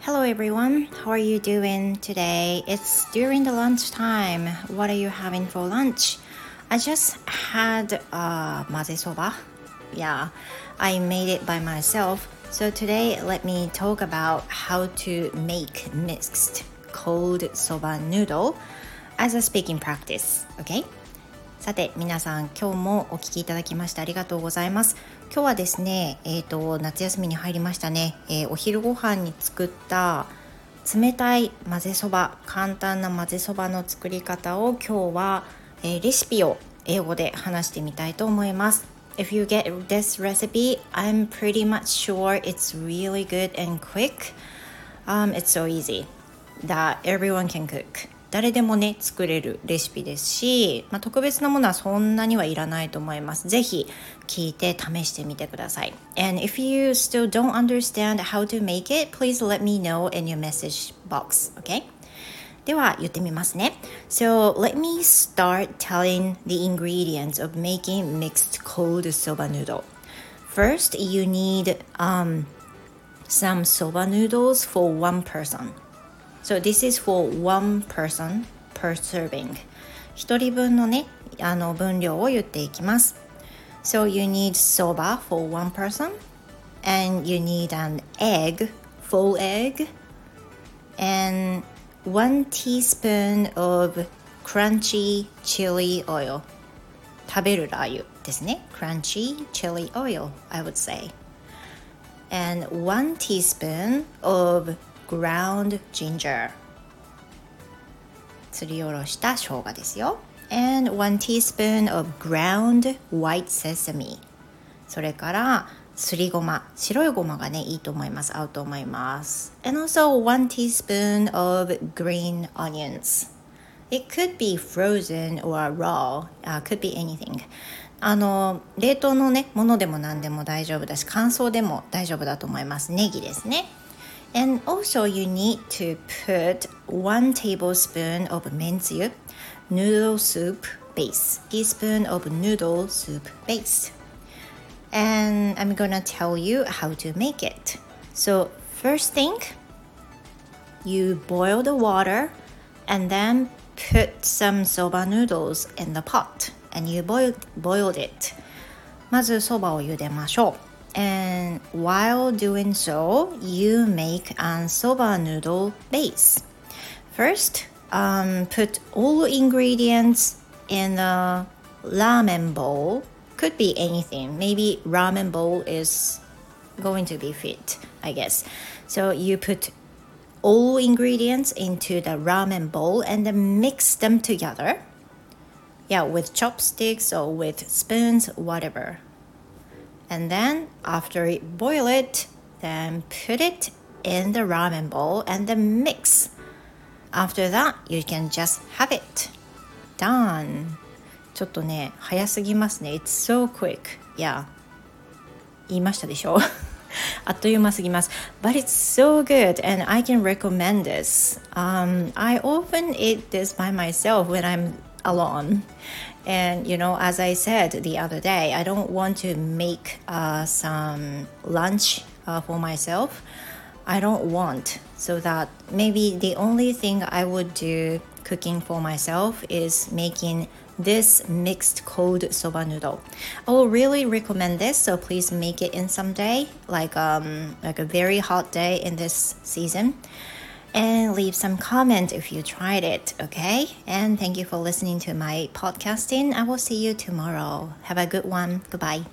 Hello everyone, how are you doing today? It's during the lunch time. What are you having for lunch? I just had uh, maze soba. Yeah, I made it by myself. So today, let me talk about how to make mixed cold soba noodle as a speaking practice. Okay? さて皆さん今日もお聞きいただきましてありがとうございます今日はですねえっ、ー、と夏休みに入りましたね、えー、お昼ご飯に作った冷たい混ぜそば簡単な混ぜそばの作り方を今日は、えー、レシピを英語で話してみたいと思います If you get this recipe, I'm pretty much sure it's really good and quick. Um, it's so easy that everyone can cook. 誰でもね作れるレシピですし、まあ、特別なものはそんなにはいらないと思いますぜひ聞いて試してみてください And if you still don't understand how to make it please let me know in your message box okay では言ってみますね So let me start telling the ingredients of making mixed cold soba noodle First you need um, some soba noodles for one person So this is for one person per serving. 一人分のね、あの分量を言っていきます。So you need soba for one person and you need an egg, full egg, and one teaspoon of crunchy chili oil. 食べるラー油ですね。crunchy chili oil, I would say. And one teaspoon of ground ginger すりおろした生姜ですよ and one teaspoon of ground white sesame それからすりごま白いごまがねいいと思います合うと思います and also one teaspoon of green onions It could be frozen or raw、uh, could be anything あの冷凍のねものでも何でも大丈夫だし乾燥でも大丈夫だと思いますネギですね And also you need to put one tablespoon of mentsu noodle soup base, teaspoon of noodle soup base. And I'm gonna tell you how to make it. So first thing, you boil the water and then put some soba noodles in the pot and you boil, boiled it. まずそばを茹でましょう。 And while doing so, you make an soba noodle base. First, um, put all ingredients in a ramen bowl. Could be anything. Maybe ramen bowl is going to be fit, I guess. So you put all ingredients into the ramen bowl and then mix them together. Yeah, with chopsticks or with spoons, whatever and then after it boil it then put it in the ramen bowl and then mix after that you can just have it done ちょっとね早すぎますね It's so quick yeah 言いましたでしょあっという間すぎます But it's so good and I can recommend this um, I often eat this by myself when I'm alone and you know, as I said the other day, I don't want to make uh, some lunch uh, for myself. I don't want so that maybe the only thing I would do cooking for myself is making this mixed cold soba noodle. I will really recommend this, so please make it in some day, like um like a very hot day in this season and leave some comment if you tried it, okay? And thank you for listening to my podcasting. I will see you tomorrow. Have a good one. Goodbye.